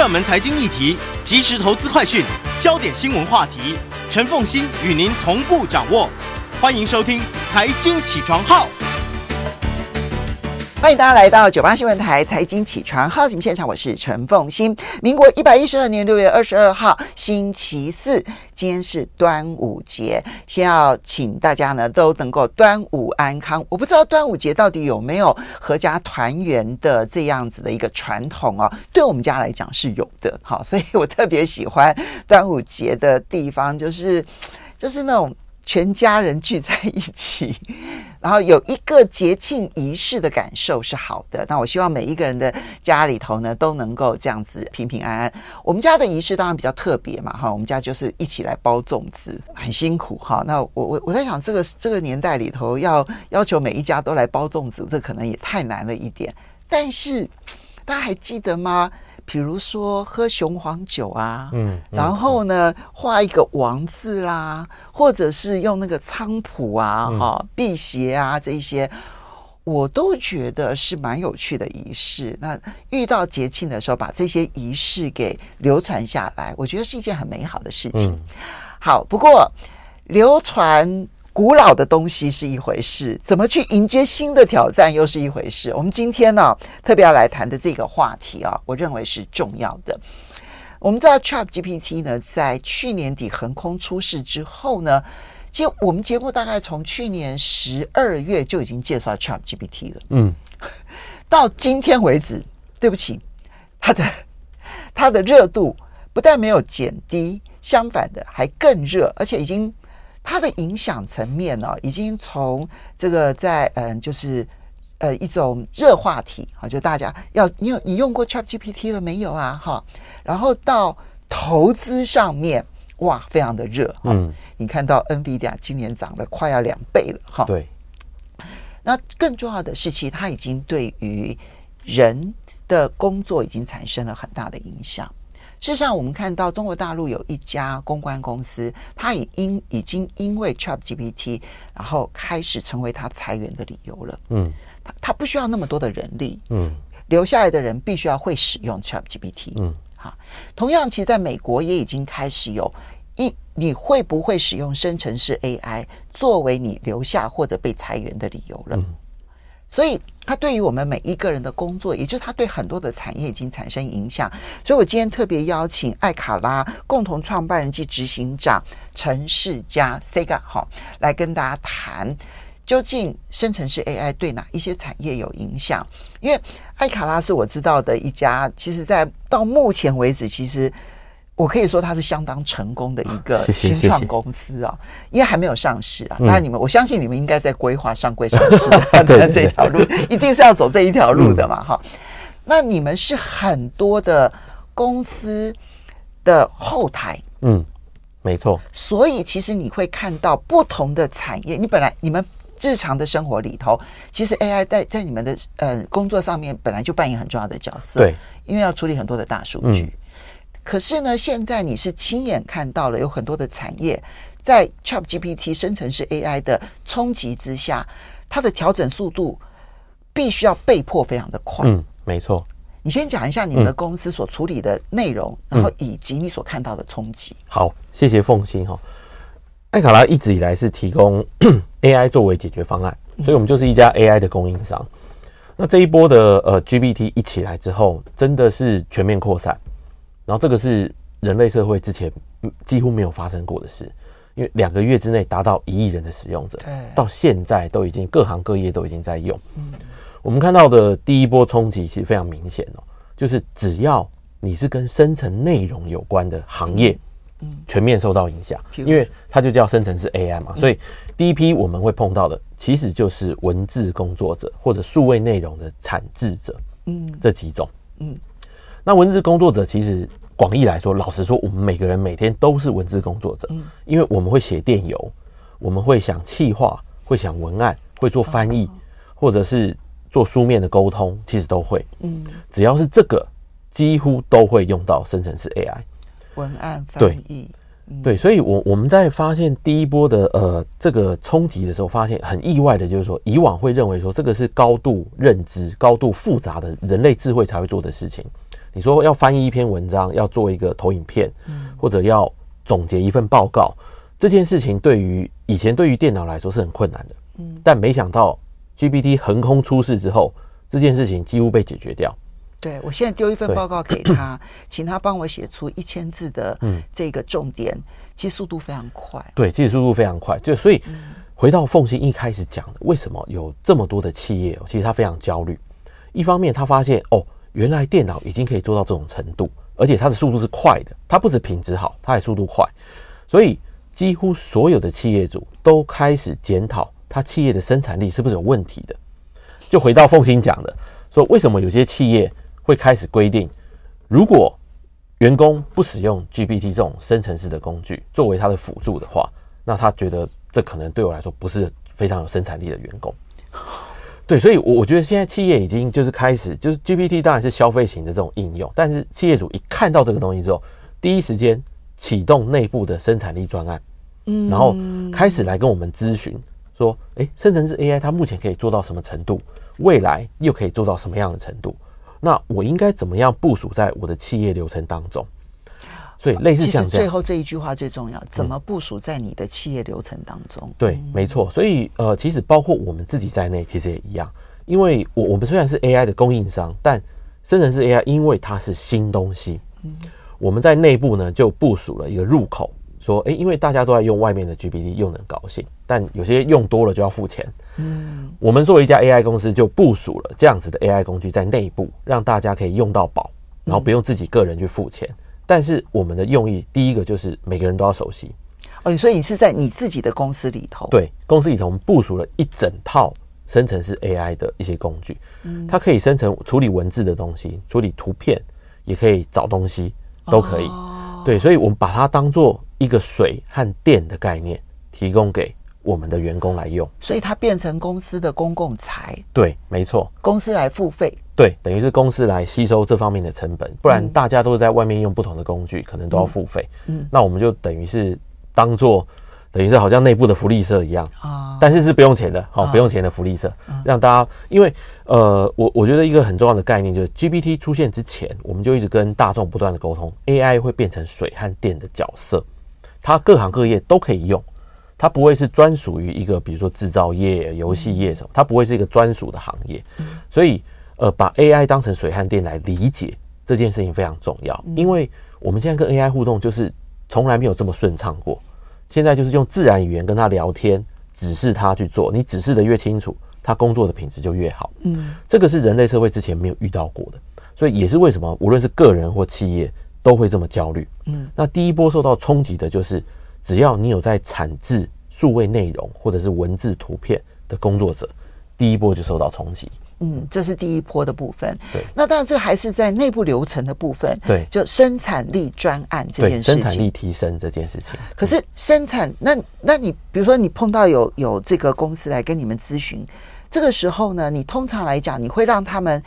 热门财经议题、即时投资快讯、焦点新闻话题，陈凤欣与您同步掌握。欢迎收听《财经起床号》。欢迎大家来到九八新闻台财经起床号节目现场，我是陈凤馨。民国一百一十二年六月二十二号星期四，今天是端午节，先要请大家呢都能够端午安康。我不知道端午节到底有没有阖家团圆的这样子的一个传统哦，对我们家来讲是有的，好，所以我特别喜欢端午节的地方，就是就是那种。全家人聚在一起，然后有一个节庆仪式的感受是好的。那我希望每一个人的家里头呢，都能够这样子平平安安。我们家的仪式当然比较特别嘛，哈，我们家就是一起来包粽子，很辛苦哈。那我我我在想，这个这个年代里头要要求每一家都来包粽子，这可能也太难了一点。但是大家还记得吗？比如说喝雄黄酒啊，嗯，嗯，然后呢画一个王字啦，或者是用那个菖蒲啊、哈、嗯、辟邪啊这一些，我都觉得是蛮有趣的仪式。那遇到节庆的时候，把这些仪式给流传下来，我觉得是一件很美好的事情。嗯、好，不过流传。古老的东西是一回事，怎么去迎接新的挑战又是一回事。我们今天呢，特别要来谈的这个话题啊，我认为是重要的。我们知道 ChatGPT 呢，在去年底横空出世之后呢，其实我们节目大概从去年十二月就已经介绍 ChatGPT 了。嗯，到今天为止，对不起，它的它的热度不但没有减低，相反的还更热，而且已经。它的影响层面呢、哦，已经从这个在嗯，就是呃一种热话题啊，就大家要你有你用过 ChatGPT 了没有啊？哈，然后到投资上面，哇，非常的热。嗯，你看到 NVIDIA 今年涨了快要两倍了，哈。对。那更重要的是，其实它已经对于人的工作已经产生了很大的影响。事实上，我们看到中国大陆有一家公关公司，它已因已经因为 ChatGPT，然后开始成为它裁员的理由了。嗯，它它不需要那么多的人力。嗯，留下来的人必须要会使用 ChatGPT。嗯，好，同样，其实在美国也已经开始有一你会不会使用生成式 AI 作为你留下或者被裁员的理由了。嗯。所以，它对于我们每一个人的工作，也就是它对很多的产业已经产生影响。所以我今天特别邀请艾卡拉共同创办人及执行长陈世家 Sega 好来跟大家谈，究竟生成式 AI 对哪一些产业有影响？因为艾卡拉是我知道的一家，其实在到目前为止，其实。我可以说它是相当成功的一个 新创公司啊、哦，因为还没有上市啊。当然，你们、嗯、我相信你们应该在规划上柜上市的 这条路，一定是要走这一条路的嘛。哈、嗯，那你们是很多的公司的后台，嗯，没错。所以其实你会看到不同的产业。你本来你们日常的生活里头，其实 AI 在在你们的呃工作上面本来就扮演很重要的角色，对，因为要处理很多的大数据。嗯可是呢，现在你是亲眼看到了有很多的产业在 ChatGPT 生成式 AI 的冲击之下，它的调整速度必须要被迫非常的快。嗯，没错。你先讲一下你们的公司所处理的内容，嗯、然后以及你所看到的冲击。好，谢谢凤欣哈。艾卡拉一直以来是提供 AI 作为解决方案，所以我们就是一家 AI 的供应商。嗯、那这一波的呃 GPT 一起来之后，真的是全面扩散。然后这个是人类社会之前几乎没有发生过的事，因为两个月之内达到一亿人的使用者，到现在都已经各行各业都已经在用。我们看到的第一波冲击其实非常明显哦，就是只要你是跟生成内容有关的行业，全面受到影响，因为它就叫生成式 AI 嘛，所以第一批我们会碰到的其实就是文字工作者或者数位内容的产制者，嗯，这几种，嗯，那文字工作者其实。广义来说，老实说，我们每个人每天都是文字工作者，因为我们会写电邮，我们会想企划，会想文案，会做翻译，或者是做书面的沟通，其实都会。嗯，只要是这个，几乎都会用到生成式 AI 文案翻译。对，对，所以我我们在发现第一波的呃这个冲击的时候，发现很意外的就是说，以往会认为说这个是高度认知、高度复杂的人类智慧才会做的事情。你说要翻译一篇文章，要做一个投影片，或者要总结一份报告，这件事情对于以前对于电脑来说是很困难的。嗯但没想到 GPT 横空出世之后，这件事情几乎被解决掉。对，我现在丢一份报告给他，请他帮我写出一千字的这个重点，其实速度非常快。对，其实速度非常快。就所以回到凤馨一开始讲的，为什么有这么多的企业，其实他非常焦虑。一方面，他发现哦，原来电脑已经可以做到这种程度，而且它的速度是快的。它不止品质好，它还速度快。所以，几乎所有的企业主都开始检讨他企业的生产力是不是有问题的。就回到凤馨讲的，说为什么有些企业会开始规定，如果员工不使用 GPT 这种生成式的工具作为他的辅助的话，那他觉得这可能对我来说不是非常有生产力的员工。对，所以，我我觉得现在企业已经就是开始，就是 GPT 当然是消费型的这种应用，但是企业主一看到这个东西之后，第一时间启动内部的生产力专案，嗯，然后开始来跟我们咨询说，哎，生成式 AI 它目前可以做到什么程度，未来又可以做到什么样的程度？那我应该怎么样部署在我的企业流程当中？所以类似像这样，最后这一句话最重要，怎么部署在你的企业流程当中？嗯、对，没错。所以呃，其实包括我们自己在内，其实也一样。因为我我们虽然是 AI 的供应商，但生成式 AI 因为它是新东西，嗯、我们在内部呢就部署了一个入口，说，哎，因为大家都在用外面的 GPT，用得很高兴，但有些用多了就要付钱。嗯，我们作为一家 AI 公司，就部署了这样子的 AI 工具在内部，让大家可以用到饱，然后不用自己个人去付钱。嗯但是我们的用意，第一个就是每个人都要熟悉哦，所以你是在你自己的公司里头？对，公司里头我们部署了一整套生成式 AI 的一些工具，嗯，它可以生成处理文字的东西，处理图片，也可以找东西，都可以。哦、对，所以我们把它当做一个水和电的概念，提供给我们的员工来用，所以它变成公司的公共财。对，没错，公司来付费。对，等于是公司来吸收这方面的成本，不然大家都是在外面用不同的工具，可能都要付费。嗯，那我们就等于是当做，等于是好像内部的福利社一样。啊，但是是不用钱的，好，不用钱的福利社，让大家，因为呃，我我觉得一个很重要的概念就是 GPT 出现之前，我们就一直跟大众不断的沟通，AI 会变成水和电的角色，它各行各业都可以用，它不会是专属于一个，比如说制造业、游戏业什么，它不会是一个专属的行业，所以。呃，把 AI 当成水和电来理解这件事情非常重要，因为我们现在跟 AI 互动就是从来没有这么顺畅过。现在就是用自然语言跟他聊天，指示他去做，你指示的越清楚，他工作的品质就越好。嗯，这个是人类社会之前没有遇到过的，所以也是为什么无论是个人或企业都会这么焦虑。嗯，那第一波受到冲击的就是，只要你有在产制数位内容或者是文字图片的工作者，第一波就受到冲击。嗯，这是第一波的部分。对，那当然这还是在内部流程的部分。对，就生产力专案这件事情，生产力提升这件事情。可是生产，那那你比如说你碰到有有这个公司来跟你们咨询，这个时候呢，你通常来讲，你会让他们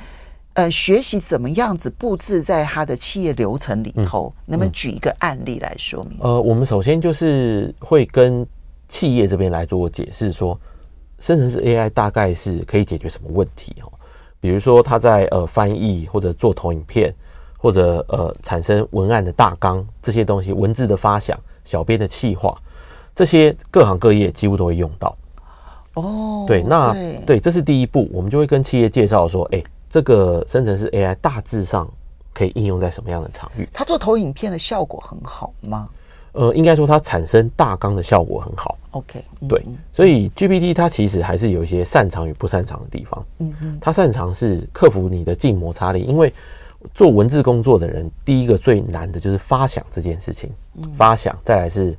呃学习怎么样子布置在他的企业流程里头？能不能举一个案例来说明？呃，我们首先就是会跟企业这边来做解释说。生成式 AI 大概是可以解决什么问题哦？比如说，他在呃翻译或者做投影片，或者呃产生文案的大纲这些东西，文字的发想、小编的企划，这些各行各业几乎都会用到。哦，对，那对，对，这是第一步，我们就会跟企业介绍说，哎，这个生成式 AI 大致上可以应用在什么样的场域？它做投影片的效果很好吗？呃，应该说它产生大纲的效果很好。OK，对，所以 GPT 它其实还是有一些擅长与不擅长的地方。嗯嗯，它擅长是克服你的静摩擦力，因为做文字工作的人，第一个最难的就是发想这件事情。发想，再来是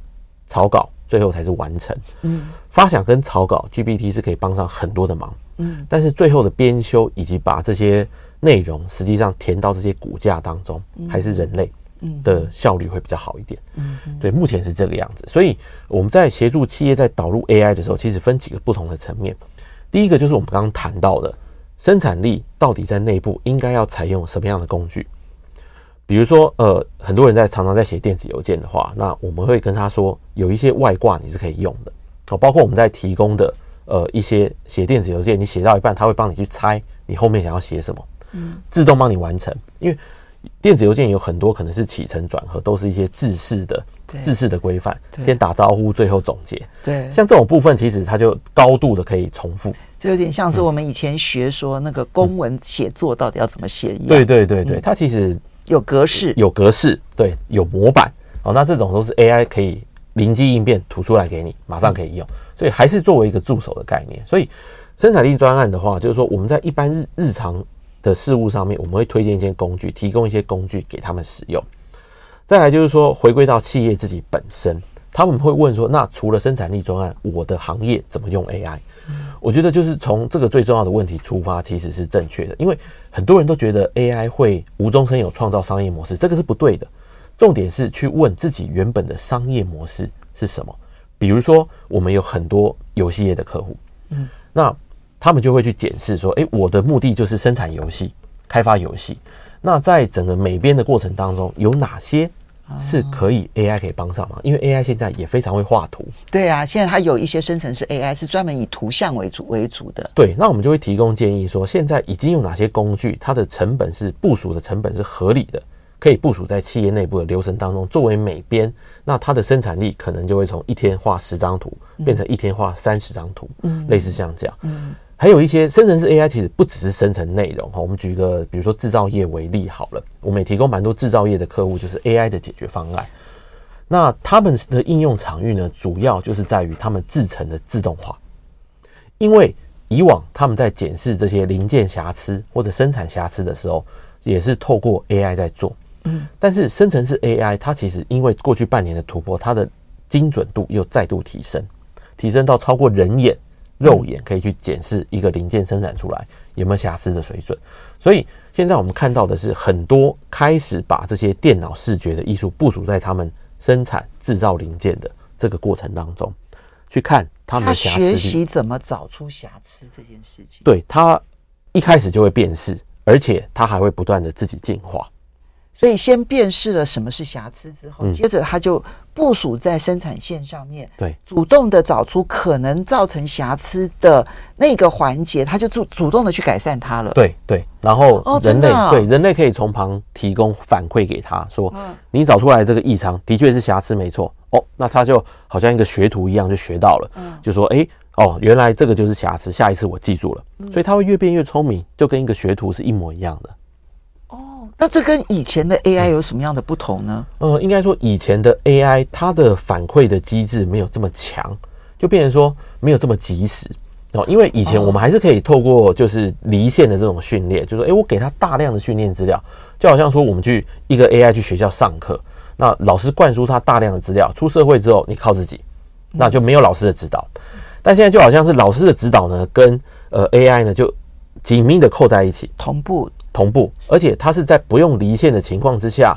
草稿，最后才是完成。嗯，发想跟草稿，GPT 是可以帮上很多的忙。嗯，但是最后的编修以及把这些内容实际上填到这些骨架当中，还是人类。的效率会比较好一点，嗯，对，目前是这个样子。所以我们在协助企业在导入 AI 的时候，其实分几个不同的层面。第一个就是我们刚刚谈到的生产力到底在内部应该要采用什么样的工具。比如说，呃，很多人在常常在写电子邮件的话，那我们会跟他说，有一些外挂你是可以用的。哦，包括我们在提供的呃一些写电子邮件，你写到一半，他会帮你去猜你后面想要写什么，嗯，自动帮你完成，因为。电子邮件有很多可能是起承转合，都是一些制式的、制式的规范，先打招呼，最后总结。对，像这种部分，其实它就高度的可以重复，就有点像是我们以前学说那个公文写作到底要怎么写一样。对对对对，它其实有格式，有格式，对，有模板。哦，那这种都是 AI 可以灵机应变吐出来给你，马上可以用，所以还是作为一个助手的概念。所以生产力专案的话，就是说我们在一般日日常的事物上面，我们会推荐一些工具，提供一些工具给他们使用。再来就是说，回归到企业自己本身，他们会问说，那除了生产力专案，我的行业怎么用 AI？我觉得就是从这个最重要的问题出发，其实是正确的，因为很多人都觉得 AI 会无中生有创造商业模式，这个是不对的。重点是去问自己原本的商业模式是什么。比如说，我们有很多游戏业的客户，嗯，那他们就会去检视说，诶，我的目的就是生产游戏、开发游戏。那在整个美编的过程当中，有哪些是可以 AI 可以帮上忙？因为 AI 现在也非常会画图。对啊，现在它有一些生成式 AI 是专门以图像为主为主的。对，那我们就会提供建议说，现在已经有哪些工具，它的成本是部署的成本是合理的。可以部署在企业内部的流程当中，作为美编，那它的生产力可能就会从一天画十张图变成一天画三十张图，嗯，类似像这样。嗯，还有一些生成式 AI 其实不只是生成内容哈，我们举一个比如说制造业为例好了，我们也提供蛮多制造业的客户就是 AI 的解决方案。那他们的应用场域呢，主要就是在于他们制成的自动化，因为以往他们在检视这些零件瑕疵或者生产瑕疵的时候，也是透过 AI 在做。嗯，但是生成式 AI 它其实因为过去半年的突破，它的精准度又再度提升，提升到超过人眼肉眼可以去检视一个零件生产出来有没有瑕疵的水准。所以现在我们看到的是很多开始把这些电脑视觉的艺术部署在他们生产制造零件的这个过程当中，去看他们的瑕疵。学习怎么找出瑕疵这件事情。对，他一开始就会辨识，而且他还会不断的自己进化。所以先辨识了什么是瑕疵之后，接着他就部署在生产线上面，对，主动的找出可能造成瑕疵的那个环节，他就主主动的去改善它了。对对，然后人类对人类可以从旁提供反馈给他说，你找出来这个异常的确是瑕疵没错。哦，那他就好像一个学徒一样就学到了，就说哎哦，原来这个就是瑕疵，下一次我记住了，所以他会越变越聪明，就跟一个学徒是一模一样的。那这跟以前的 AI 有什么样的不同呢？呃，应该说以前的 AI 它的反馈的机制没有这么强，就变成说没有这么及时哦。因为以前我们还是可以透过就是离线的这种训练，就是说，诶，我给他大量的训练资料，就好像说我们去一个 AI 去学校上课，那老师灌输他大量的资料，出社会之后你靠自己，那就没有老师的指导。但现在就好像是老师的指导呢，跟呃 AI 呢就紧密的扣在一起，同步。同步，而且它是在不用离线的情况之下，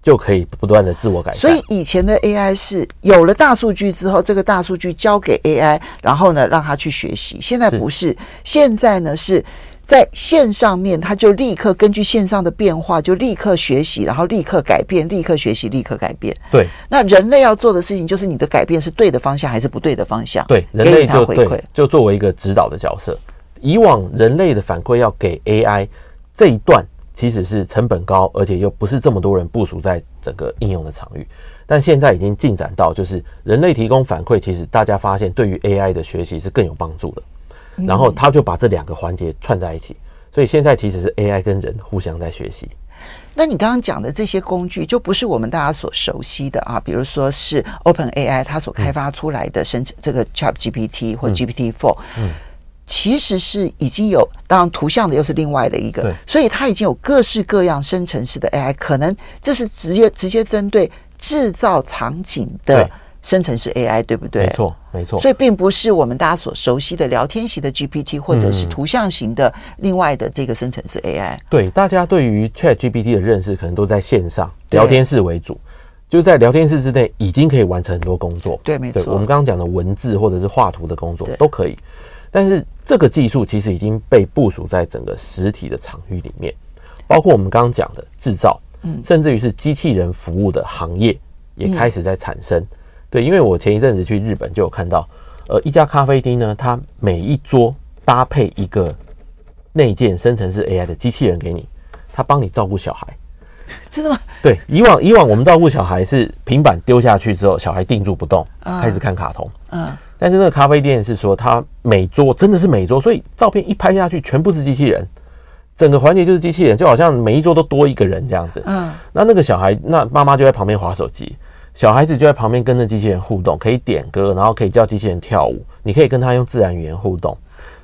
就可以不断的自我改善。所以以前的 AI 是有了大数据之后，这个大数据交给 AI，然后呢让它去学习。现在不是，是现在呢是在线上面，它就立刻根据线上的变化，就立刻学习，然后立刻改变，立刻学习，立刻改变。对，那人类要做的事情就是你的改变是对的方向还是不对的方向？对，人类就对，就作为一个指导的角色。以往人类的反馈要给 AI。这一段其实是成本高，而且又不是这么多人部署在整个应用的场域。但现在已经进展到，就是人类提供反馈，其实大家发现对于 AI 的学习是更有帮助的。然后他就把这两个环节串在一起，所以现在其实是 AI 跟人互相在学习。那你刚刚讲的这些工具，就不是我们大家所熟悉的啊，比如说是 OpenAI 它所开发出来的生成这个 ChatGPT 或 GPT-4。嗯。其实是已经有，当然图像的又是另外的一个，对所以它已经有各式各样生成式的 AI，可能这是直接直接针对制造场景的生成式 AI，对，对不对？没错，没错。所以并不是我们大家所熟悉的聊天型的 GPT，或者是图像型的另外的这个生成式 AI。对，大家对于 ChatGPT 的认识可能都在线上聊天室为主，就是在聊天室之内已经可以完成很多工作。对，没错。我们刚刚讲的文字或者是画图的工作都可以。但是这个技术其实已经被部署在整个实体的场域里面，包括我们刚刚讲的制造，嗯，甚至于是机器人服务的行业也开始在产生。对，因为我前一阵子去日本就有看到，呃，一家咖啡厅呢，它每一桌搭配一个内建生成式 AI 的机器人给你，它帮你照顾小孩，真的吗？对，以往以往我们照顾小孩是平板丢下去之后，小孩定住不动，开始看卡通。嗯，但是那个咖啡店是说，它每桌真的是每桌，所以照片一拍下去，全部是机器人，整个环节就是机器人，就好像每一桌都多一个人这样子。嗯，那那个小孩，那妈妈就在旁边划手机，小孩子就在旁边跟着机器人互动，可以点歌，然后可以叫机器人跳舞，你可以跟他用自然语言互动，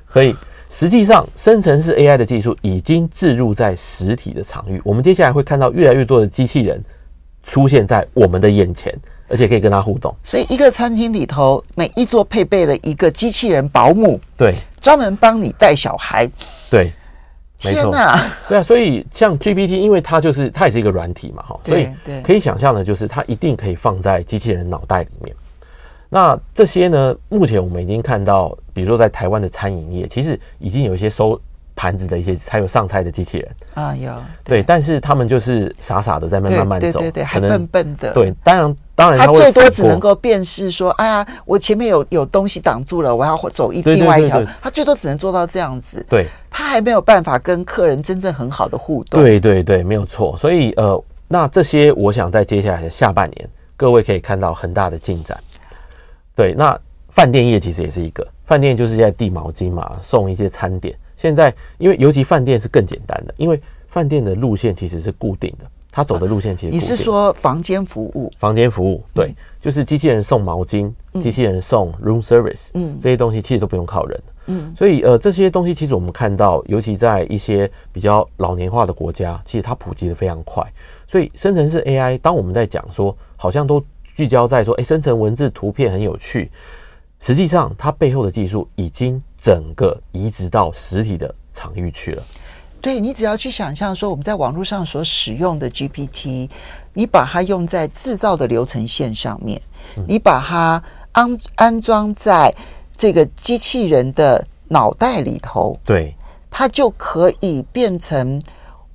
所以。实际上，生成式 AI 的技术已经置入在实体的场域。我们接下来会看到越来越多的机器人出现在我们的眼前，而且可以跟他互动。所以，一个餐厅里头，每一桌配备了一个机器人保姆，对，专门帮你带小孩。对，没错，对啊。所以，像 GPT，因为它就是它也是一个软体嘛，哈，所以可以想象的就是它一定可以放在机器人脑袋里面。那这些呢？目前我们已经看到，比如说在台湾的餐饮业，其实已经有一些收盘子的一些，还有上菜的机器人啊，有对，对，但是他们就是傻傻的在慢慢慢走，对对对，还笨笨的。对，当然当然，他最多只能够辨识说，哎呀，我前面有有东西挡住了，我要走一另外一条，他最多只能做到这样子。对，他还没有办法跟客人真正很好的互动。对对对，没有错。所以呃，那这些我想在接下来的下半年，各位可以看到很大的进展。对，那饭店业其实也是一个饭店，就是在递毛巾嘛，送一些餐点。现在因为尤其饭店是更简单的，因为饭店的路线其实是固定的，他走的路线其实。你是说房间服务？房间服务，对，嗯、就是机器人送毛巾，机器人送 room service，嗯，这些东西其实都不用靠人，嗯，所以呃，这些东西其实我们看到，尤其在一些比较老年化的国家，其实它普及的非常快。所以生成式 AI，当我们在讲说，好像都。聚焦在说，哎，生成文字、图片很有趣。实际上，它背后的技术已经整个移植到实体的场域去了。对，你只要去想象说，我们在网络上所使用的 GPT，你把它用在制造的流程线上面，你把它安安装在这个机器人的脑袋里头，对，它就可以变成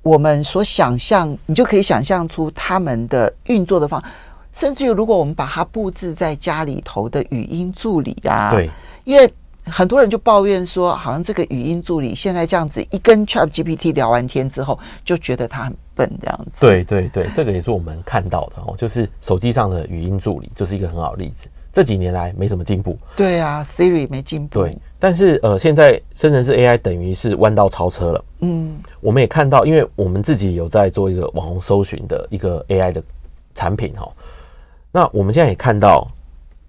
我们所想象，你就可以想象出他们的运作的方式。甚至于，如果我们把它布置在家里头的语音助理啊，对，因为很多人就抱怨说，好像这个语音助理现在这样子，一跟 ChatGPT 聊完天之后，就觉得它很笨这样子。对对对，这个也是我们看到的哦，就是手机上的语音助理就是一个很好的例子。这几年来没什么进步。对啊，Siri 没进步。对，但是呃，现在生成式 AI 等于是弯道超车了。嗯，我们也看到，因为我们自己有在做一个网红搜寻的一个 AI 的产品哈。那我们现在也看到，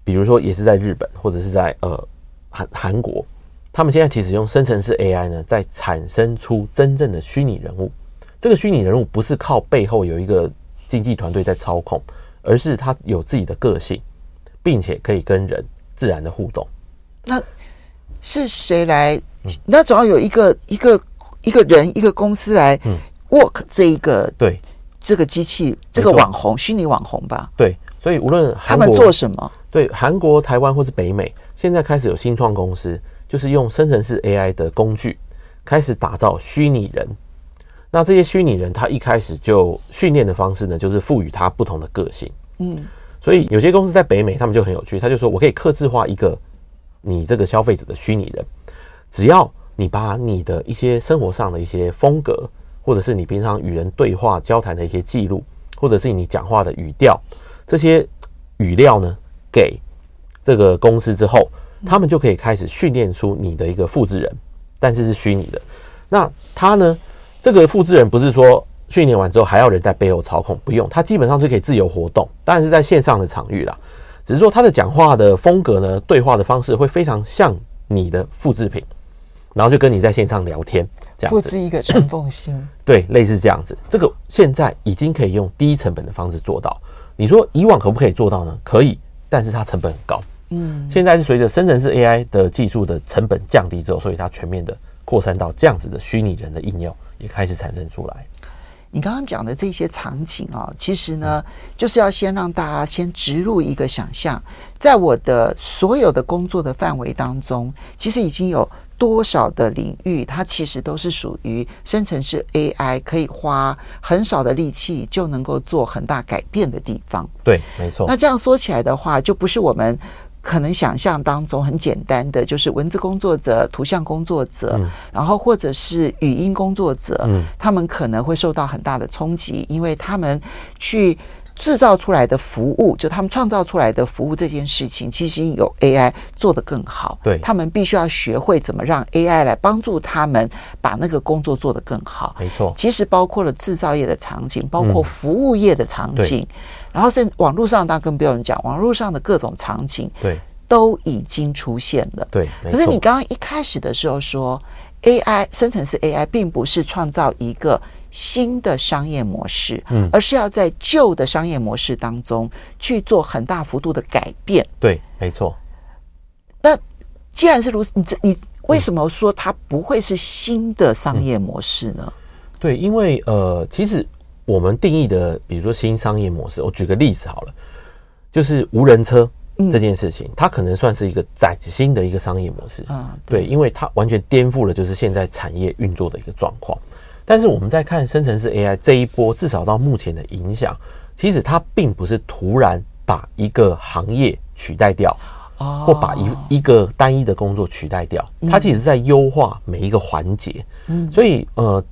比如说也是在日本或者是在呃韩韩国，他们现在其实用生成式 AI 呢，在产生出真正的虚拟人物。这个虚拟人物不是靠背后有一个经纪团队在操控，而是他有自己的个性，并且可以跟人自然的互动。那是谁来？那总要有一个一个一个人一个公司来 work 这一个、嗯、对这个机器这个网红虚拟网红吧？对。所以无论他们做什么，对韩国、台湾或是北美，现在开始有新创公司，就是用生成式 AI 的工具，开始打造虚拟人。那这些虚拟人，他一开始就训练的方式呢，就是赋予他不同的个性。嗯，所以有些公司在北美，他们就很有趣，他就说我可以克制化一个你这个消费者的虚拟人，只要你把你的一些生活上的一些风格，或者是你平常与人对话交谈的一些记录，或者是你讲话的语调。这些语料呢，给这个公司之后，他们就可以开始训练出你的一个复制人，但是是虚拟的。那他呢，这个复制人不是说训练完之后还要人在背后操控，不用，他基本上就可以自由活动，当然是在线上的场域啦。只是说他的讲话的风格呢，对话的方式会非常像你的复制品，然后就跟你在线上聊天，这样子。复制一个陈凤馨，对，类似这样子。这个现在已经可以用低成本的方式做到。你说以往可不可以做到呢？可以，但是它成本很高。嗯，现在是随着生成式 AI 的技术的成本降低之后，所以它全面的扩散到这样子的虚拟人的应用也开始产生出来。你刚刚讲的这些场景啊，其实呢，就是要先让大家先植入一个想象，在我的所有的工作的范围当中，其实已经有。多少的领域，它其实都是属于生成式 AI，可以花很少的力气就能够做很大改变的地方。对，没错。那这样说起来的话，就不是我们可能想象当中很简单的，就是文字工作者、图像工作者，嗯、然后或者是语音工作者，嗯、他们可能会受到很大的冲击，因为他们去制造出来的服务，就他们创造出来的服务这件事情，其实有 AI 做得更好。对，他们必须要学会怎么让 AI 来帮助他们把那个工作做得更好。没错，其实包括了制造业的场景，包括服务业的场景。嗯然后在网络上，当然更不用讲，网络上的各种场景，对，都已经出现了。对，可是你刚刚一开始的时候说，AI 生成式 AI 并不是创造一个新的商业模式，嗯，而是要在旧的商业模式当中去做很大幅度的改变。对，没错。那既然是如此，你这你为什么说它不会是新的商业模式呢？嗯、对，因为呃，其实。我们定义的，比如说新商业模式，我举个例子好了，就是无人车这件事情，嗯、它可能算是一个崭新的一个商业模式啊，对，对，因为它完全颠覆了就是现在产业运作的一个状况。但是我们在看生成式 AI 这一波，至少到目前的影响，其实它并不是突然把一个行业取代掉，或把一一个单一的工作取代掉，它其实是在优化每一个环节。嗯，所以呃。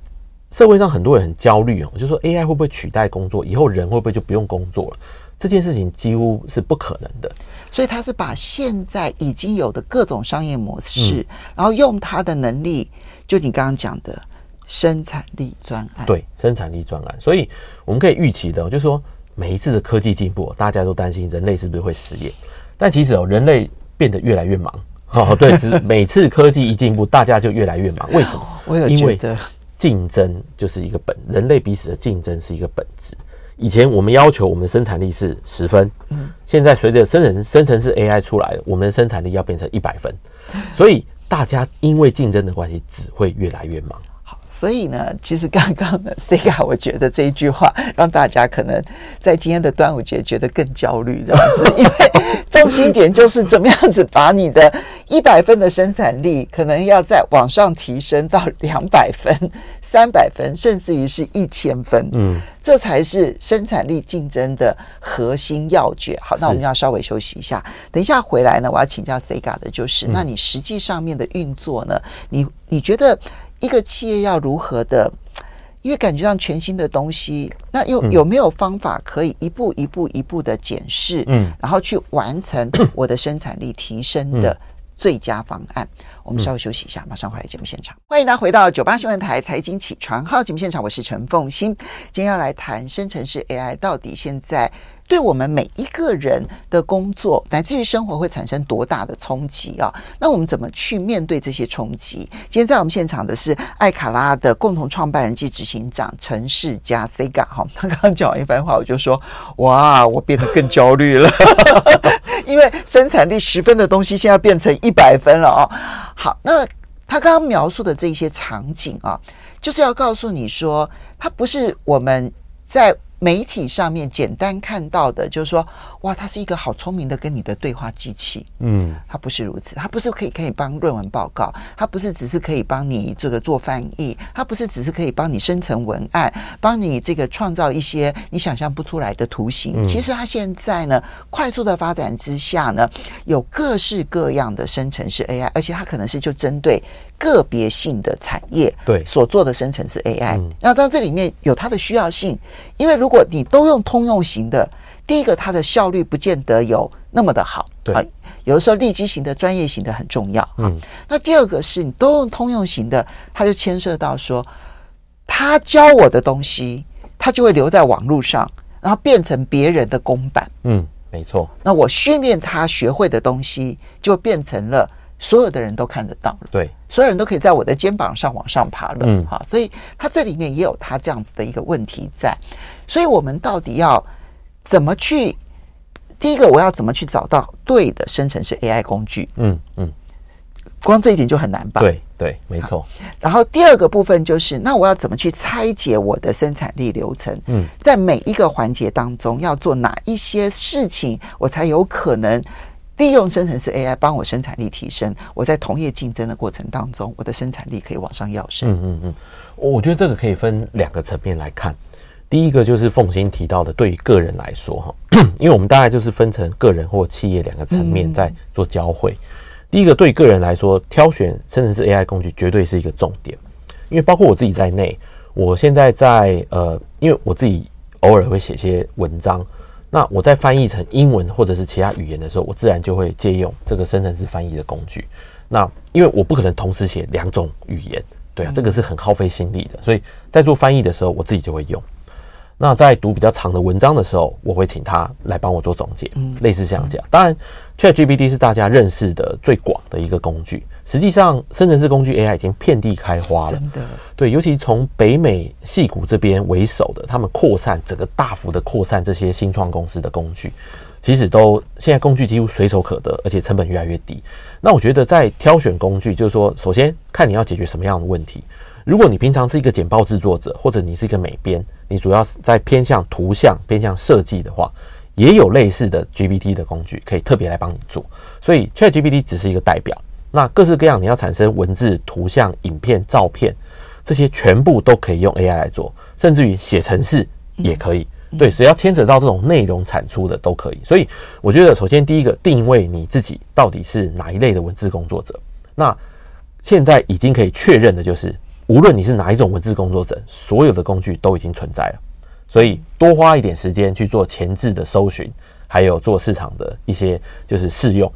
社会上很多人很焦虑哦，就说 AI 会不会取代工作？以后人会不会就不用工作了？这件事情几乎是不可能的。所以他是把现在已经有的各种商业模式，嗯、然后用他的能力，就你刚刚讲的生产力专案。对，生产力专案。所以我们可以预期的，就是说每一次的科技进步，大家都担心人类是不是会失业？但其实哦，人类变得越来越忙。哦，对，只每次科技一进步，大家就越来越忙。为什么？我有觉得。竞争就是一个本，人类彼此的竞争是一个本质。以前我们要求我们的生产力是十分，嗯，现在随着生成生成式 AI 出来了，我们的生产力要变成一百分，所以大家因为竞争的关系，只会越来越忙。好，所以呢，其实刚刚呢 Sega，我觉得这一句话让大家可能在今天的端午节觉得更焦虑，这样子，因为中心点就是怎么样子把你的。一百分的生产力可能要再往上提升到两百分、三百分，甚至于是一千分。嗯，这才是生产力竞争的核心要诀。好，那我们要稍微休息一下，等一下回来呢，我要请教 Sega 的就是，那你实际上面的运作呢？你你觉得一个企业要如何的？因为感觉上全新的东西，那有有没有方法可以一步一步一步的检视？嗯，然后去完成 我的生产力提升的。最佳方案，我们稍微休息一下，马上回来节目现场。嗯、欢迎大家回到九八新闻台财经起床号节目现场，我是陈凤欣。今天要来谈生成式 AI 到底现在对我们每一个人的工作乃至于生活会产生多大的冲击啊？那我们怎么去面对这些冲击？今天在我们现场的是艾卡拉的共同创办人暨执行长陈世家 Sega 哈，他刚刚讲完一番话，我就说哇，我变得更焦虑了。因为生产力十分的东西，现在变成一百分了哦。好，那他刚刚描述的这些场景啊，就是要告诉你说，它不是我们在。媒体上面简单看到的，就是说，哇，它是一个好聪明的跟你的对话机器。嗯，它不是如此，它不是可以可以帮论文报告，它不是只是可以帮你这个做翻译，它不是只是可以帮你生成文案，帮你这个创造一些你想象不出来的图形。嗯，其实它现在呢，快速的发展之下呢，有各式各样的生成式 AI，而且它可能是就针对。个别性的产业对。所做的生成式 AI，那当这里面有它的需要性，因为如果你都用通用型的，第一个它的效率不见得有那么的好，对。啊，有的时候立基型的、专业型的很重要，嗯，那第二个是你都用通用型的，它就牵涉到说，他教我的东西，它就会留在网络上，然后变成别人的公版，嗯，没错，那我训练他学会的东西，就变成了。所有的人都看得到了，对，所有人都可以在我的肩膀上往上爬了，嗯，好，所以它这里面也有它这样子的一个问题在，所以我们到底要怎么去？第一个，我要怎么去找到对的生成式 AI 工具？嗯嗯，光这一点就很难吧？对对，没错。然后第二个部分就是，那我要怎么去拆解我的生产力流程？嗯，在每一个环节当中要做哪一些事情，我才有可能。利用生成式 AI 帮我生产力提升，我在同业竞争的过程当中，我的生产力可以往上跃升。嗯嗯嗯，我觉得这个可以分两个层面来看。第一个就是凤馨提到的，对于个人来说哈，因为我们大概就是分成个人或企业两个层面在做交汇。嗯、第一个对个人来说，挑选生成式 AI 工具绝对是一个重点，因为包括我自己在内，我现在在呃，因为我自己偶尔会写些文章，那我在翻译成英文或者是其他语言的时候，我自然就会借用这个生成式翻译的工具。那因为我不可能同时写两种语言，对啊，这个是很耗费心力的，所以在做翻译的时候，我自己就会用。那在读比较长的文章的时候，我会请他来帮我做总结，嗯，类似像这样讲。当然，ChatGPT 是大家认识的最广的一个工具。实际上，生成式工具 AI 已经遍地开花了，真的。对，尤其从北美戏谷这边为首的，他们扩散整个大幅的扩散这些新创公司的工具，其实都现在工具几乎随手可得，而且成本越来越低。那我觉得在挑选工具，就是说，首先看你要解决什么样的问题。如果你平常是一个简报制作者，或者你是一个美编，你主要在偏向图像、偏向设计的话，也有类似的 GPT 的工具可以特别来帮你做。所以 ChatGPT 只是一个代表，那各式各样你要产生文字、图像、影片、照片，这些全部都可以用 AI 来做，甚至于写程式也可以。对，只要牵扯到这种内容产出的都可以。所以我觉得，首先第一个定位你自己到底是哪一类的文字工作者。那现在已经可以确认的就是。无论你是哪一种文字工作者，所有的工具都已经存在了，所以多花一点时间去做前置的搜寻，还有做市场的一些就是试用，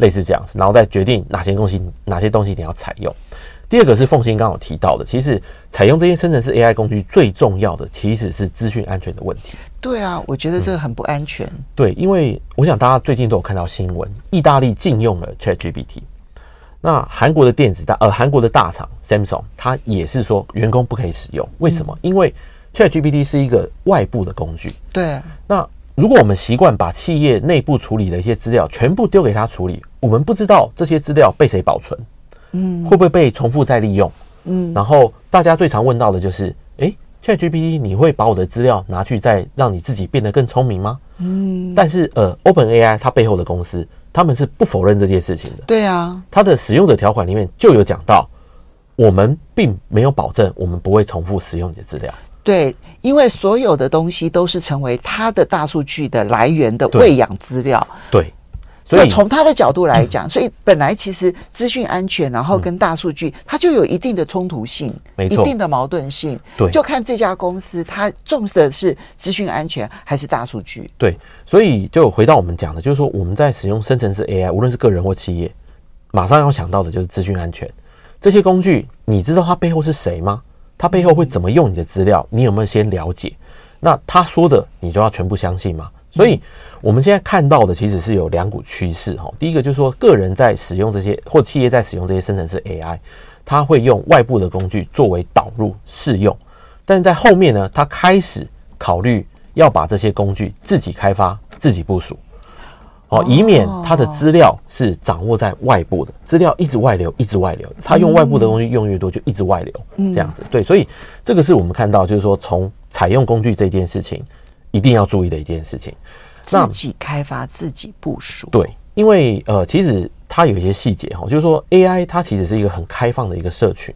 类似这样子，然后再决定哪些东西哪些东西你要采用。第二个是凤新刚刚有提到的，其实采用这些生成式 AI 工具最重要的其实是资讯安全的问题。对啊，我觉得这个很不安全。嗯。对，因为我想大家最近都有看到新闻，意大利禁用了 ChatGPT。那韩国的电子大呃，韩国的大厂 Samsung，它也是说员工不可以使用。为什么？因为 ChatGPT 是一个外部的工具。对。那如果我们习惯把企业内部处理的一些资料全部丢给他处理，我们不知道这些资料被谁保存，嗯，会不会被重复再利用？嗯。然后大家最常问到的就是，诶，ChatGPT，你会把我的资料拿去再让你自己变得更聪明吗？嗯。但是呃，OpenAI 它背后的公司。他们是不否认这件事情的。对啊，它的使用者条款里面就有讲到，我们并没有保证我们不会重复使用你的资料。对，因为所有的东西都是成为他的大数据的来源的喂养资料。对。对所以从他的角度来讲，所以本来其实资讯安全，然后跟大数据，它就有一定的冲突性，一定的矛盾性。对，就看这家公司它重视的是资讯安全还是大数据。对，所以就回到我们讲的，就是说我们在使用生成式 AI，无论是个人或企业，马上要想到的就是资讯安全。这些工具，你知道它背后是谁吗？他背后会怎么用你的资料？你有没有先了解？那他说的，你就要全部相信吗？所以。我们现在看到的其实是有两股趋势哈。第一个就是说，个人在使用这些，或企业在使用这些生成式 AI，它会用外部的工具作为导入试用，但是在后面呢，他开始考虑要把这些工具自己开发、自己部署，哦，以免它的资料是掌握在外部的，资料一直外流、一直外流，他用外部的东西用越多，就一直外流，这样子。对，所以这个是我们看到，就是说从采用工具这件事情，一定要注意的一件事情。自己开发、自己部署，对，因为呃，其实它有一些细节哈，就是说 AI 它其实是一个很开放的一个社群。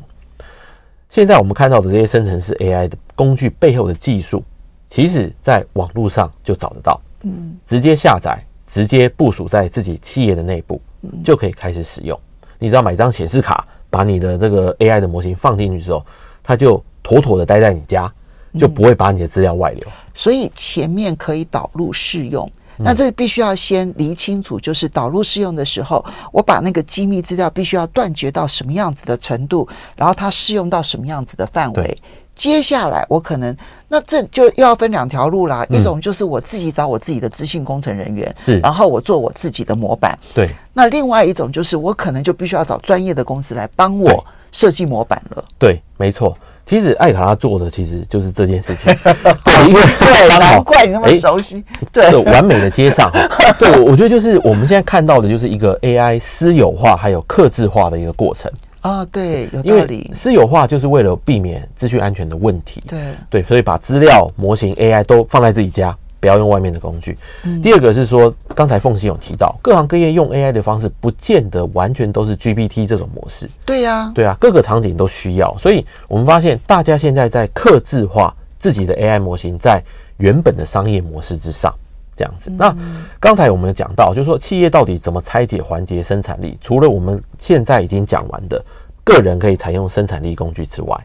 现在我们看到的这些生成式 AI 的工具背后的技术，其实在网络上就找得到，嗯，直接下载，直接部署在自己企业的内部，就可以开始使用。你只要买张显示卡，把你的这个 AI 的模型放进去之后，它就妥妥的待在你家。就不会把你的资料外流，所以前面可以导入试用，那这必须要先理清楚，就是导入试用的时候，我把那个机密资料必须要断绝到什么样子的程度，然后它适用到什么样子的范围。接下来我可能那这就又要分两条路啦，一种就是我自己找我自己的资讯工程人员，是，然后我做我自己的模板，对。那另外一种就是我可能就必须要找专业的公司来帮我设计模板了。对，没错。其实艾卡拉做的其实就是这件事情，对，因为对，难怪你那么熟悉，对，完美的接上，对，我我觉得就是我们现在看到的就是一个 AI 私有化还有克制化的一个过程啊，对，有道理。私有化就是为了避免资讯安全的问题，对对，所以把资料模型 AI 都放在自己家。不要用外面的工具。嗯、第二个是说，刚才凤馨有提到，各行各业用 AI 的方式，不见得完全都是 GPT 这种模式。对呀、啊，对啊，各个场景都需要。所以我们发现，大家现在在克制化自己的 AI 模型在原本的商业模式之上，这样子。那刚才我们讲到，就是说企业到底怎么拆解环节生产力？除了我们现在已经讲完的个人可以采用生产力工具之外，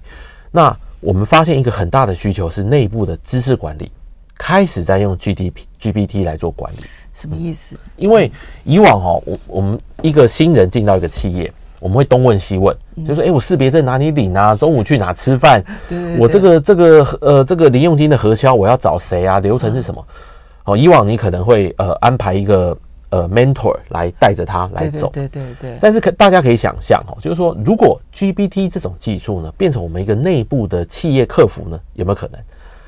那我们发现一个很大的需求是内部的知识管理开始在用 GDP GPT 来做管理。什么意思？因为以往哈，我我们一个新人进到一个企业，我们会东问西问，就说：“哎，我识别证哪里领啊？中午去哪吃饭？我这个这个呃这个零用金的核销我要找谁啊？流程是什么？”哦，以往你可能会呃安排一个呃 mentor 来带着他来走，对对对。但是可大家可以想象哦，就是说如果 GPT 这种技术呢，变成我们一个内部的企业客服呢，有没有可能？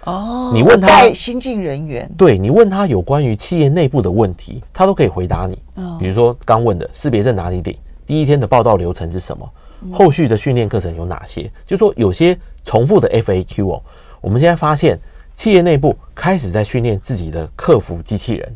哦，你问他新进人员，对你问他有关于企业内部的问题，他都可以回答你。哦，比如说刚问的识别证哪里领，第一天的报道流程是什么，后续的训练课程有哪些？就说有些重复的 FAQ 哦，我们现在发现企业内部开始在训练自己的客服机器人。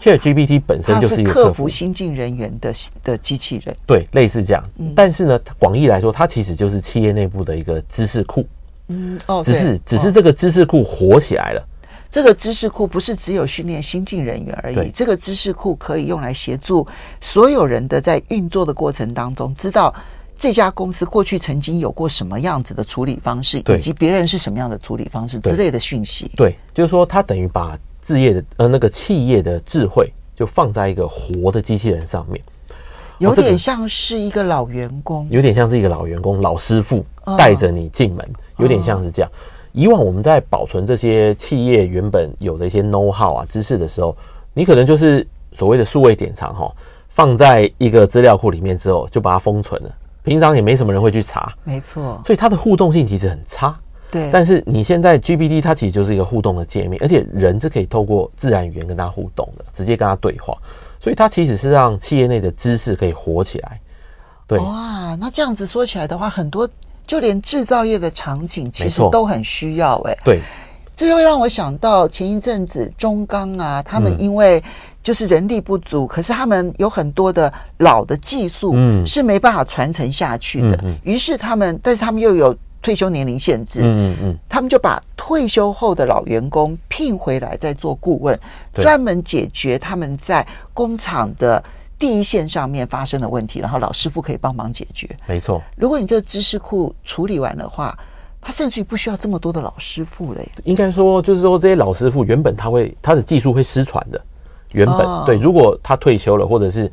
ChatGPT 本身就是一个客服新进人员的的机器人，对，类似这样。但是呢，广义来说，它其实就是企业内部的一个知识库。嗯哦，只是只是这个知识库火起来了。哦、这个知识库不是只有训练新进人员而已，这个知识库可以用来协助所有人的在运作的过程当中，知道这家公司过去曾经有过什么样子的处理方式，以及别人是什么样的处理方式之类的讯息。对，就是说，它等于把置业的呃那个企业的智慧就放在一个活的机器人上面。有点像是一个老员工，有点像是一个老员工、老师傅带着你进门，有点像是这样。以往我们在保存这些企业原本有的一些 know how 啊知识的时候，你可能就是所谓的数位典藏哈，放在一个资料库里面之后就把它封存了，平常也没什么人会去查，没错。所以它的互动性其实很差。对，但是你现在 GPT 它其实就是一个互动的界面，而且人是可以透过自然语言跟它互动的，直接跟它对话。所以它其实是让企业内的知识可以活起来，对。哇，那这样子说起来的话，很多就连制造业的场景其实都很需要哎。对，这就会让我想到前一阵子中钢啊，他们因为就是人力不足，嗯、可是他们有很多的老的技术，嗯，是没办法传承下去的。于是他们，但是他们又有。退休年龄限制，嗯嗯，他们就把退休后的老员工聘回来，再做顾问，专门解决他们在工厂的第一线上面发生的问题，然后老师傅可以帮忙解决。没错，如果你这个知识库处理完的话，他甚至于不需要这么多的老师傅嘞。应该说，就是说这些老师傅原本他会他的技术会失传的，原本对，如果他退休了，或者是。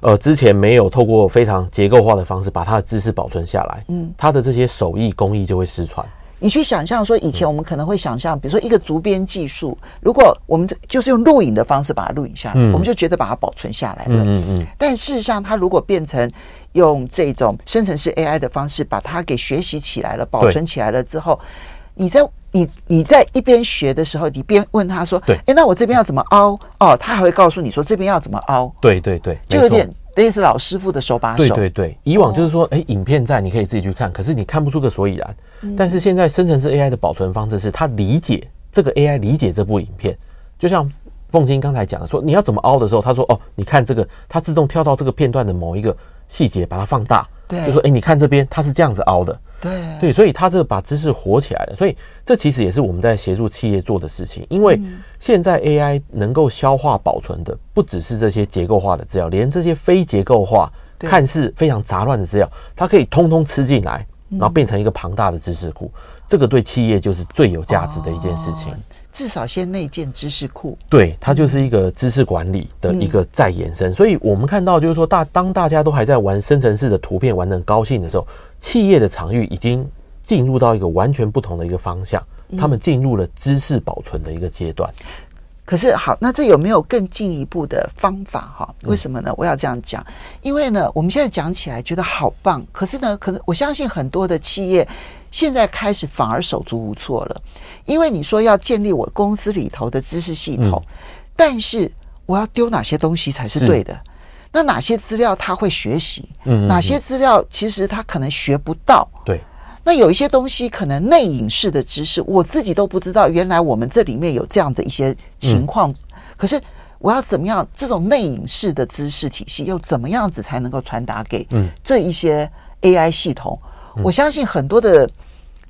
呃，之前没有透过非常结构化的方式把他的知识保存下来，嗯，他的这些手艺工艺就会失传。你去想象说，以前我们可能会想象，比如说一个竹编技术，如果我们就是用录影的方式把它录影下来，我们就觉得把它保存下来了，嗯嗯。但事实上，它如果变成用这种生成式 AI 的方式把它给学习起来了，保存起来了之后，你在你你在一边学的时候，你边问他说，对，哎，那我这边要怎么凹？哦，他还会告诉你说这边要怎么凹。对对对，就有点。类似老师傅的手把手，对对对。以往就是说，哎、欸，影片在，你可以自己去看，可是你看不出个所以然。但是现在生成式 AI 的保存方式是，它理解这个 AI 理解这部影片，就像凤青刚才讲的，说你要怎么凹的时候，他说，哦，你看这个，它自动跳到这个片段的某一个细节，把它放大。对，就说，哎，你看这边，它是这样子凹的。对对，所以它这个把知识活起来了。所以这其实也是我们在协助企业做的事情。因为现在 AI 能够消化保存的，不只是这些结构化的资料，连这些非结构化、看似非常杂乱的资料，它可以通通吃进来，然后变成一个庞大的知识库。这个对企业就是最有价值的一件事情。至少先内建知识库，对，它就是一个知识管理的一个再延伸。所以我们看到，就是说大当大家都还在玩生成式的图片，玩得很高兴的时候，企业的场域已经进入到一个完全不同的一个方向，他们进入了知识保存的一个阶段。可是好，那这有没有更进一步的方法哈？为什么呢？我要这样讲，因为呢，我们现在讲起来觉得好棒，可是呢，可能我相信很多的企业。现在开始反而手足无措了，因为你说要建立我公司里头的知识系统，嗯、但是我要丢哪些东西才是对的？那哪些资料他会学习？嗯，嗯，嗯，哪些资料其实他可能学不到？对，那有一些东西可能内隐式的知识，我自己都不知道，原来我们这里面有这样的一些情况。嗯、可是我要怎么样？这种内隐式的知识体系又怎么样子才能够传达给这一些 AI 系统？嗯、我相信很多的。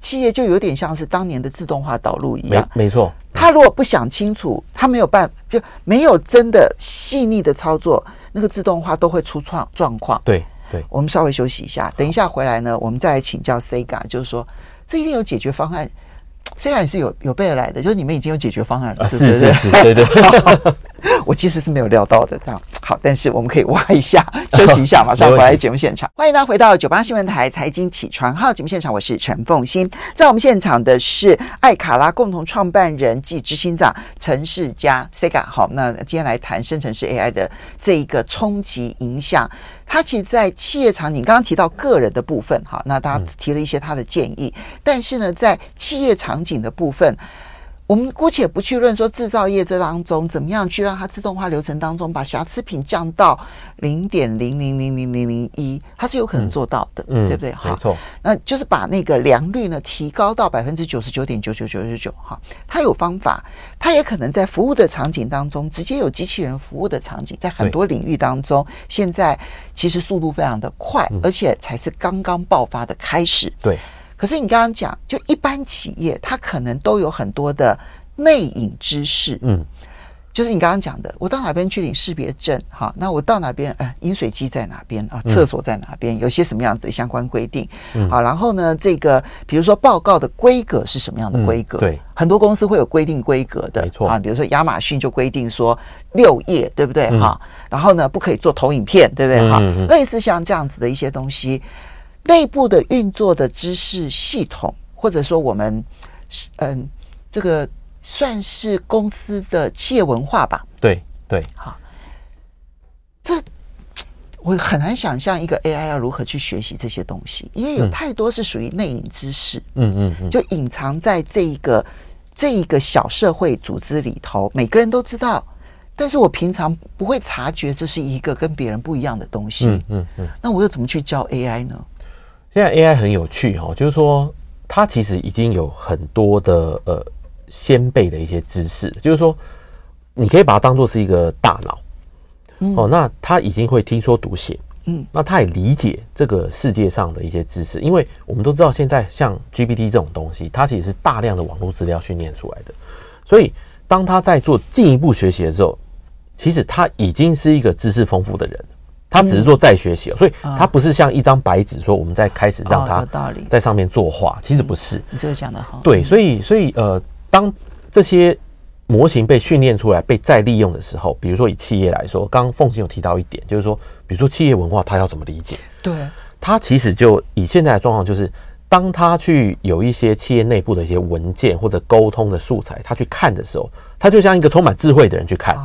企业就有点像是当年的自动化导入一样，没没错。他如果不想清楚，他没有办法，就没有真的细腻的操作，那个自动化都会出状状况。对对，我们稍微休息一下，等一下回来呢，我们再来请教 Sega，就是说这一定有解决方案。Sega 也是有有备而来的，就是你们已经有解决方案了，啊、是不是？是是是，对对。我其实是没有料到的，这样好，但是我们可以挖一下，休息一下，马上回来节目现场。欢迎大家回到九八新闻台财经起床号节目现场，我是陈凤欣，在我们现场的是爱卡拉共同创办人暨执行长陈世佳 Sega。好，那今天来谈生成式 AI 的这一个冲击影响。他其实，在企业场景，刚刚提到个人的部分，哈，那大家提了一些他的建议，但是呢，在企业场景的部分。我们姑且不去论说制造业这当中怎么样去让它自动化流程当中把瑕疵品降到零点零零零零零零一，它是有可能做到的，嗯、对不对？没错，那就是把那个良率呢提高到百分之九十九点九九九九九，哈，它有方法，它也可能在服务的场景当中直接有机器人服务的场景，在很多领域当中，现在其实速度非常的快，而且才是刚刚爆发的开始，对。可是你刚刚讲，就一般企业，它可能都有很多的内隐知识，嗯，就是你刚刚讲的，我到哪边去领识别证？哈，那我到哪边？哎，饮水机在哪边啊？厕所在哪边？有些什么样子的相关规定？嗯，好，然后呢，这个比如说报告的规格是什么样的规格？对，很多公司会有规定规格的，没错啊，比如说亚马逊就规定说六页，对不对？哈，然后呢，不可以做投影片，对不对？哈，类似像这样子的一些东西。内部的运作的知识系统，或者说我们是嗯，这个算是公司的企业文化吧？对对，好，这我很难想象一个 AI 要如何去学习这些东西，因为有太多是属于内隐知识，嗯嗯嗯，就隐藏在这一个这一个小社会组织里头，每个人都知道，但是我平常不会察觉这是一个跟别人不一样的东西，嗯嗯嗯，那我又怎么去教 AI 呢？现在 AI 很有趣哈，就是说它其实已经有很多的呃先辈的一些知识，就是说你可以把它当做是一个大脑，哦，那它已经会听说读写，嗯，那它也理解这个世界上的一些知识，因为我们都知道现在像 GPT 这种东西，它其实是大量的网络资料训练出来的，所以当它在做进一步学习的时候，其实它已经是一个知识丰富的人。他只是做再学习，所以他不是像一张白纸，说我们在开始让他在上面作画，其实不是。你这个讲的好。对，所以所以呃，当这些模型被训练出来，被再利用的时候，比如说以企业来说，刚刚凤琴有提到一点，就是说，比如说企业文化，他要怎么理解？对，他其实就以现在的状况，就是当他去有一些企业内部的一些文件或者沟通的素材，他去看的时候，他就像一个充满智慧的人去看，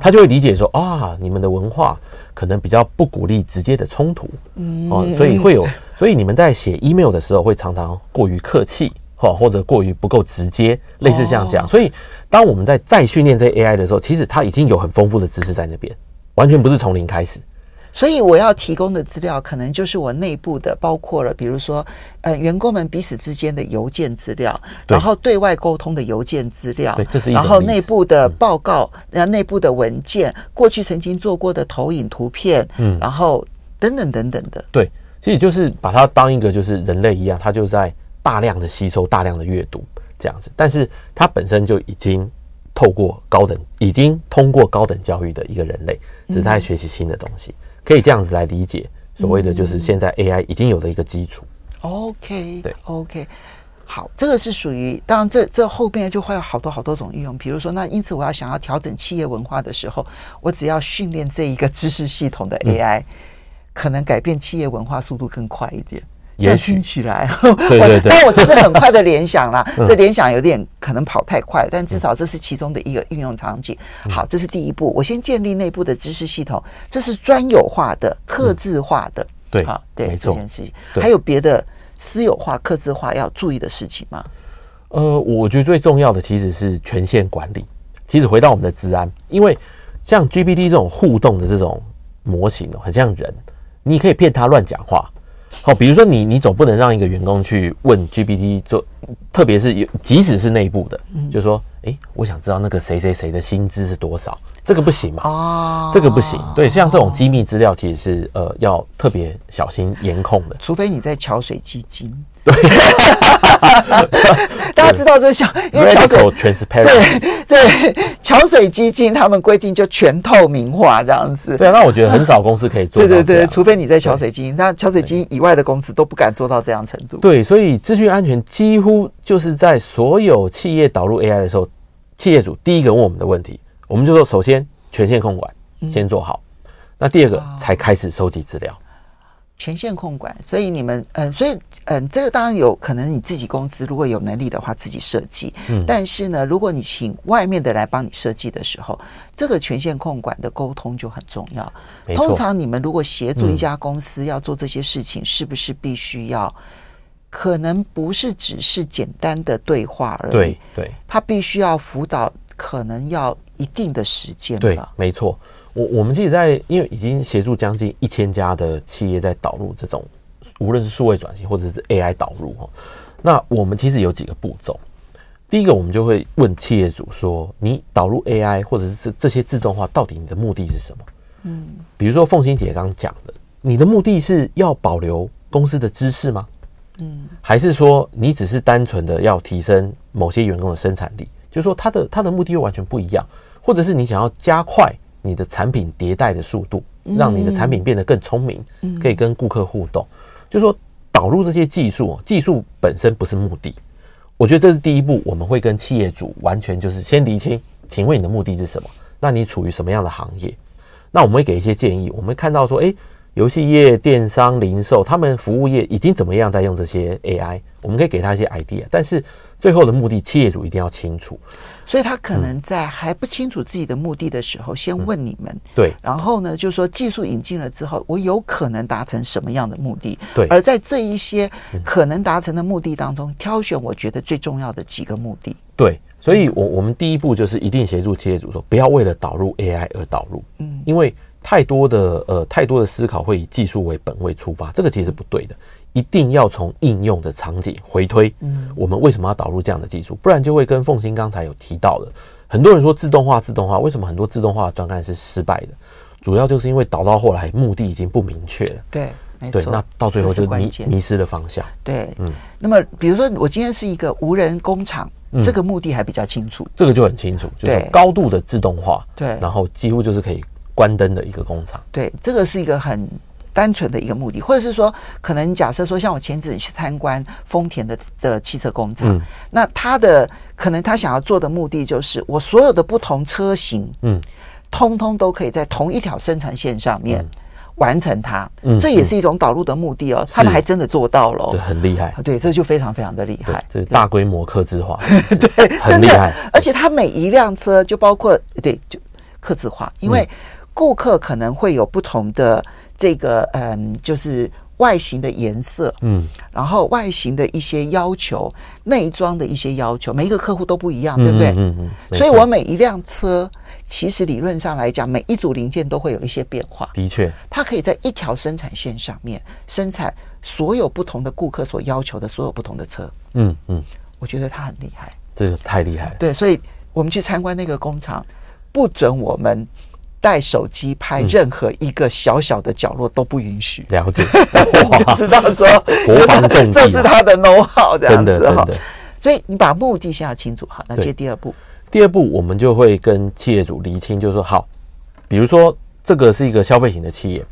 他就会理解说啊，你们的文化。可能比较不鼓励直接的冲突，嗯，哦，所以会有，所以你们在写 email 的时候会常常过于客气，哈，或者过于不够直接，类似这样讲。所以当我们在再训练这些 AI 的时候，其实它已经有很丰富的知识在那边，完全不是从零开始。所以我要提供的资料，可能就是我内部的，包括了，比如说，呃，员工们彼此之间的邮件资料，然后对外沟通的邮件资料，对，这是一然后内部的报告，然后内部的文件，过去曾经做过的投影图片，嗯，然后等等等等的。对，其实就是把它当一个就是人类一样，它就在大量的吸收、大量的阅读这样子，但是它本身就已经透过高等，已经通过高等教育的一个人类，只是在学习新的东西。嗯可以这样子来理解，所谓的就是现在 AI 已经有了一个基础。OK，对，OK，好，这个是属于，当然这这后边就会有好多好多种应用。比如说，那因此我要想要调整企业文化的时候，我只要训练这一个知识系统的 AI，可能改变企业文化速度更快一点。这样听起来，对对对，但我只是很快的联想啦，这联想有点可能跑太快，但至少这是其中的一个应用场景。好，这是第一步，我先建立内部的知识系统，这是专有化的、克制化的。对，好，对这件事情，还有别的私有化、克制化要注意的事情吗？呃，我觉得最重要的其实是权限管理。其实回到我们的治安，因为像 GPT 这种互动的这种模型哦，很像人，你可以骗他乱讲话。好，比如说你，你总不能让一个员工去问 GPT 做，特别是有，即使是内部的，就是说，诶、哎，我想知道那个谁谁谁的薪资是多少，这个不行嘛？哦，这个不行。对，像这种机密资料，其实是呃要特别小心严控的，除非你在桥水基金。对，大家知道这个小，因为桥水对对桥水基金，他们规定就全透明化这样子。对啊，那我觉得很少公司可以做到。对对对，除非你在桥水基金，那桥水基金以外的公司都不敢做到这样程度。对，所以资讯安全几乎就是在所有企业导入 AI 的时候，企业主第一个问我们的问题，我们就说：首先权限控管先做好，那第二个才开始收集资料。权限控管，所以你们嗯，所以嗯，这个当然有可能你自己公司如果有能力的话，自己设计。嗯，但是呢，如果你请外面的来帮你设计的时候，这个权限控管的沟通就很重要。通常你们如果协助一家公司要做这些事情，嗯，是不是必须要？可能不是只是简单的对话而已。对对，他必须要辅导，可能要一定的时间。对，没错。我我们自己在，因为已经协助将近一千家的企业在导入这种，无论是数位转型或者是 AI 导入哈，那我们其实有几个步骤。第一个，我们就会问企业主说：“你导入 AI 或者是这这些自动化，到底你的目的是什么？”嗯，比如说凤欣姐刚刚讲的，你的目的是要保留公司的知识吗？嗯，还是说你只是单纯的要提升某些员工的生产力？就是说，他的他的目的又完全不一样，或者是你想要加快。你的产品迭代的速度，让你的产品变得更聪明，可以跟顾客互动。就是说，导入这些技术，技术本身不是目的。我觉得这是第一步，我们会跟企业主完全就是先厘清，请问你的目的是什么？那你处于什么样的行业？那我们会给一些建议。我们看到说，诶，游戏业、电商、零售，他们服务业已经怎么样在用这些 AI？我们可以给他一些 idea，但是最后的目的，企业主一定要清楚。所以他可能在还不清楚自己的目的的时候，先问你们，对，然后呢，就是说技术引进了之后，我有可能达成什么样的目的？对，而在这一些可能达成的目的当中，挑选我觉得最重要的几个目的。对，所以我我们第一步就是一定协助企业主说，不要为了导入 AI 而导入，嗯，因为太多的呃太多的思考会以技术为本位出发，这个其实是不对的。一定要从应用的场景回推，嗯，我们为什么要导入这样的技术？不然就会跟凤馨刚才有提到的，很多人说自动化，自动化，为什么很多自动化的专案是失败的？主要就是因为导到后来目的已经不明确了。对，没错，那到最后就迷迷失了方向。对，嗯。那么，比如说我今天是一个无人工厂，这个目的还比较清楚，这个就很清楚，就是高度的自动化，对，然后几乎就是可以关灯的一个工厂。对，这个是一个很。单纯的一个目的，或者是说，可能假设说，像我前阵子去参观丰田的的汽车工厂，嗯、那他的可能他想要做的目的就是，我所有的不同车型，嗯，通通都可以在同一条生产线上面完成它，嗯，这也是一种导入的目的哦。嗯、他们还真的做到了，这很厉害，对，这就非常非常的厉害，这是大规模客制化，对，很厉害。而且它每一辆车就包括对，就客制化，因为顾客可能会有不同的。这个嗯，就是外形的颜色，嗯，然后外形的一些要求，内装的一些要求，每一个客户都不一样，对不对？嗯嗯。所以我每一辆车，其实理论上来讲，每一组零件都会有一些变化。的确，它可以在一条生产线上面生产所有不同的顾客所要求的所有不同的车。嗯嗯，我觉得它很厉害，这个太厉害了。对，所以我们去参观那个工厂，不准我们。带手机拍任何一个小小的角落都不允许。嗯、了解，就知道说国防重地，这是他的 know how 这样子哈。所以你把目的先要清楚好，那接第二步。第二步，我们就会跟企业主厘清，就是说，好，比如说这个是一个消费型的企业，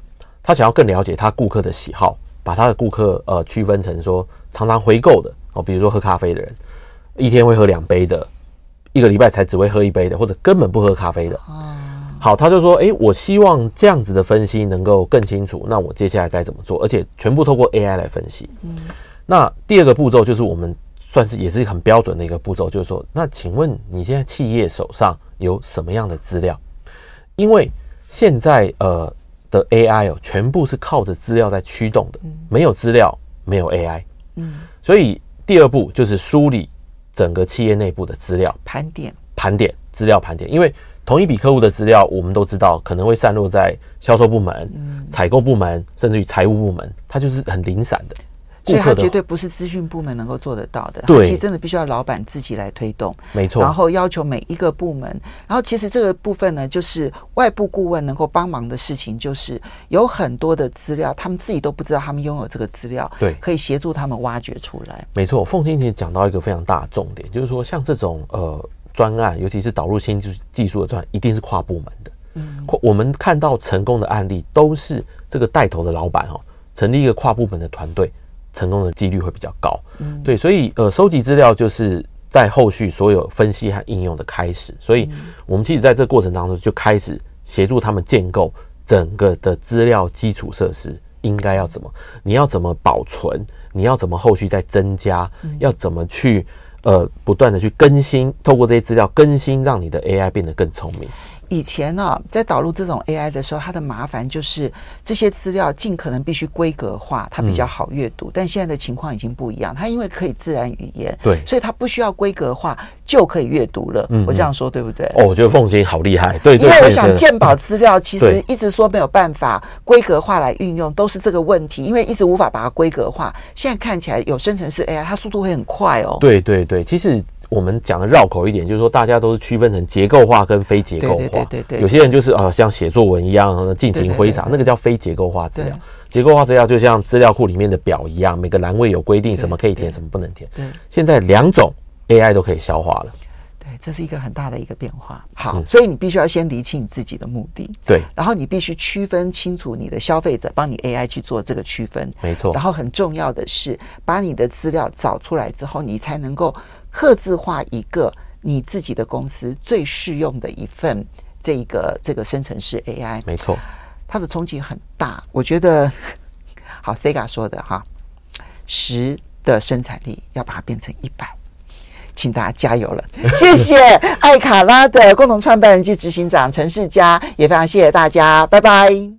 他想要更了解他顾客的喜好，把他的顾客呃区分成说常常回购的哦，比如说喝咖啡的人，一天会喝两杯的，一个礼拜才只会喝一杯的，或者根本不喝咖啡的。好，他就说，诶，我希望这样子的分析能够更清楚。那我接下来该怎么做？而且全部透过 AI 来分析。嗯，那第二个步骤就是我们算是也是很标准的一个步骤，就是说，那请问你现在企业手上有什么样的资料？因为现在呃的 AI 哦，全部是靠着资料在驱动的，没有资料没有 AI。嗯，所以第二步就是梳理整个企业内部的资料，盘点盘点资料盘点，因为。同一笔客户的资料，我们都知道可能会散落在销售部门、采购部门，甚至于财务部门，它就是很零散的。所以它绝对不是资讯部门能够做得到的。对，其实真的必须要老板自己来推动。没错。然后要求每一个部门，然后其实这个部分呢，就是外部顾问能够帮忙的事情，就是有很多的资料，他们自己都不知道他们拥有这个资料，对，可以协助他们挖掘出来。没错，凤青姐讲到一个非常大的重点，就是说像这种呃专案，尤其是导入新技技术的专案，一定是跨部门的。嗯，我们看到成功的案例，都是这个带头的老板哦，成立一个跨部门的团队，成功的几率会比较高。嗯，对，所以呃，收集资料就是在后续所有分析和应用的开始。所以，我们其实在这个过程当中就开始协助他们建构整个的资料基础设施应该要怎么，你要怎么保存，你要怎么后续再增加，要怎么去呃不断的去更新，透过这些资料更新，让你的 AI 变得更聪明。以前呢、啊，在导入这种 AI 的时候，它的麻烦就是这些资料尽可能必须规格化，它比较好阅读。嗯、但现在的情况已经不一样，它因为可以自然语言，对，所以它不需要规格化就可以阅读了。嗯，我这样说对不对？哦，我觉得凤琴好厉害。对，因为我想鉴宝资料其实一直说没有办法规格化来运用，都是这个问题，因为一直无法把它规格化。现在看起来有生成式 AI，它速度会很快哦。对对对，其实。我们讲的绕口一点，就是说大家都是区分成结构化跟非结构化。对对有些人就是啊，像写作文一样尽情挥洒，那个叫非结构化资料。结构化资料就像资料库里面的表一样，每个栏位有规定什么可以填，什么不能填。对，现在两种 AI 都可以消化了。对，这是一个很大的一个变化。好，所以你必须要先厘清你自己的目的。对，然后你必须区分清楚你的消费者，帮你 AI 去做这个区分。没错。然后很重要的是，把你的资料找出来之后，你才能够。客制化一个你自己的公司最适用的一份这个这个生成式 AI，没错，它的冲击很大。我觉得 好，Sega 说的哈，十的生产力要把它变成一百，请大家加油了。谢谢艾卡拉的共同创办人及执行长陈世佳，也非常谢谢大家，拜拜。